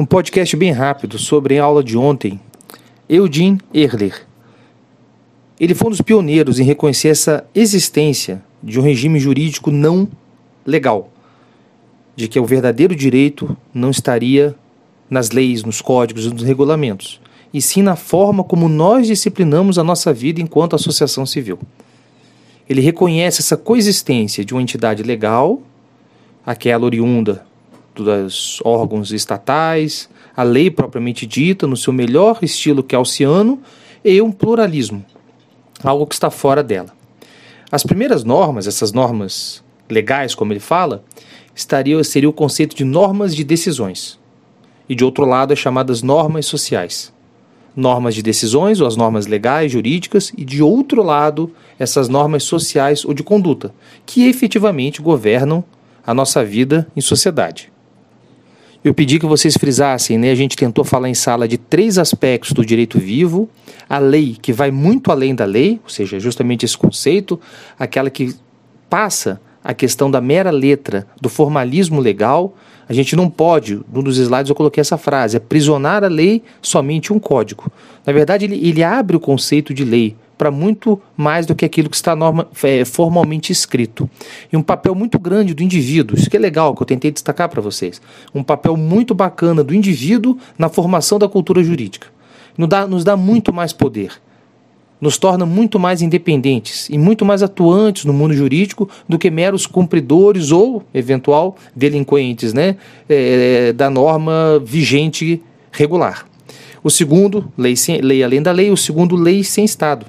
Um podcast bem rápido sobre a aula de ontem. Eugene Erler. Ele foi um dos pioneiros em reconhecer essa existência de um regime jurídico não legal, de que o verdadeiro direito não estaria nas leis, nos códigos e nos regulamentos, e sim na forma como nós disciplinamos a nossa vida enquanto associação civil. Ele reconhece essa coexistência de uma entidade legal, aquela oriunda dos órgãos estatais, a lei propriamente dita, no seu melhor estilo que é e um pluralismo, algo que está fora dela. As primeiras normas, essas normas legais, como ele fala, estaria, seria o conceito de normas de decisões. E de outro lado, as chamadas normas sociais. Normas de decisões, ou as normas legais, jurídicas, e de outro lado, essas normas sociais ou de conduta, que efetivamente governam a nossa vida em sociedade. Eu pedi que vocês frisassem, né? A gente tentou falar em sala de três aspectos do direito vivo: a lei, que vai muito além da lei, ou seja, justamente esse conceito, aquela que passa a questão da mera letra, do formalismo legal. A gente não pode, num dos slides eu coloquei essa frase, aprisionar a lei somente um código. Na verdade, ele, ele abre o conceito de lei para muito mais do que aquilo que está norma, é, formalmente escrito. E um papel muito grande do indivíduo, isso que é legal, que eu tentei destacar para vocês. Um papel muito bacana do indivíduo na formação da cultura jurídica. Nos dá, nos dá muito mais poder nos torna muito mais independentes e muito mais atuantes no mundo jurídico do que meros cumpridores ou, eventual, delinquentes né, é, da norma vigente regular. O segundo, lei, sem, lei além da lei. O segundo, lei sem Estado.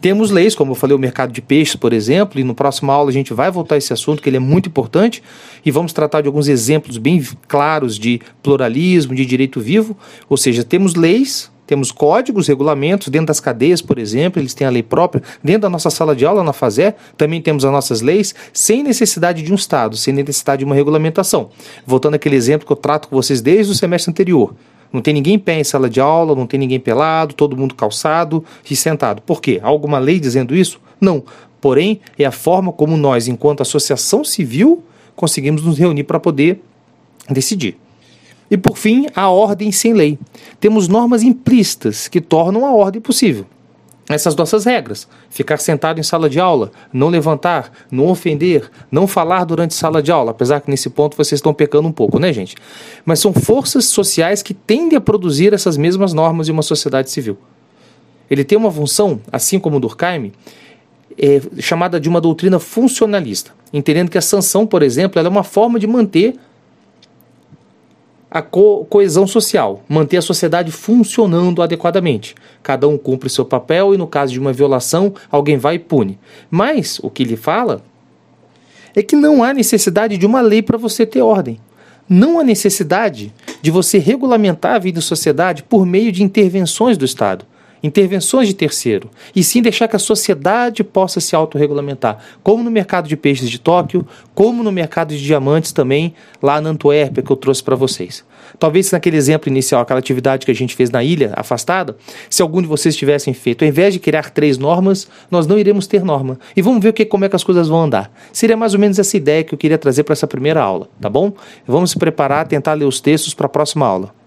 Temos leis, como eu falei, o mercado de peixes, por exemplo, e no próximo aula a gente vai voltar a esse assunto, que ele é muito importante, e vamos tratar de alguns exemplos bem claros de pluralismo, de direito vivo, ou seja, temos leis, temos códigos, regulamentos, dentro das cadeias, por exemplo, eles têm a lei própria, dentro da nossa sala de aula, na FASÉ, também temos as nossas leis, sem necessidade de um Estado, sem necessidade de uma regulamentação. Voltando àquele exemplo que eu trato com vocês desde o semestre anterior. Não tem ninguém em pé em sala de aula, não tem ninguém pelado, todo mundo calçado e sentado. Por quê? Há alguma lei dizendo isso? Não. Porém, é a forma como nós, enquanto associação civil, conseguimos nos reunir para poder decidir. E por fim, a ordem sem lei. Temos normas implícitas que tornam a ordem possível essas nossas regras. Ficar sentado em sala de aula, não levantar, não ofender, não falar durante sala de aula, apesar que nesse ponto vocês estão pecando um pouco, né, gente? Mas são forças sociais que tendem a produzir essas mesmas normas em uma sociedade civil. Ele tem uma função, assim como o Durkheim, é, chamada de uma doutrina funcionalista, entendendo que a sanção, por exemplo, é uma forma de manter a co coesão social, manter a sociedade funcionando adequadamente. Cada um cumpre seu papel e, no caso de uma violação, alguém vai e pune. Mas o que ele fala é que não há necessidade de uma lei para você ter ordem. Não há necessidade de você regulamentar a vida em sociedade por meio de intervenções do Estado intervenções de terceiro, e sim deixar que a sociedade possa se autorregulamentar, como no mercado de peixes de Tóquio, como no mercado de diamantes também, lá na Antuérpia, que eu trouxe para vocês. Talvez naquele exemplo inicial, aquela atividade que a gente fez na ilha, afastada, se algum de vocês tivessem feito, ao invés de criar três normas, nós não iremos ter norma. E vamos ver que, como é que as coisas vão andar. Seria mais ou menos essa ideia que eu queria trazer para essa primeira aula, tá bom? Vamos se preparar, tentar ler os textos para a próxima aula.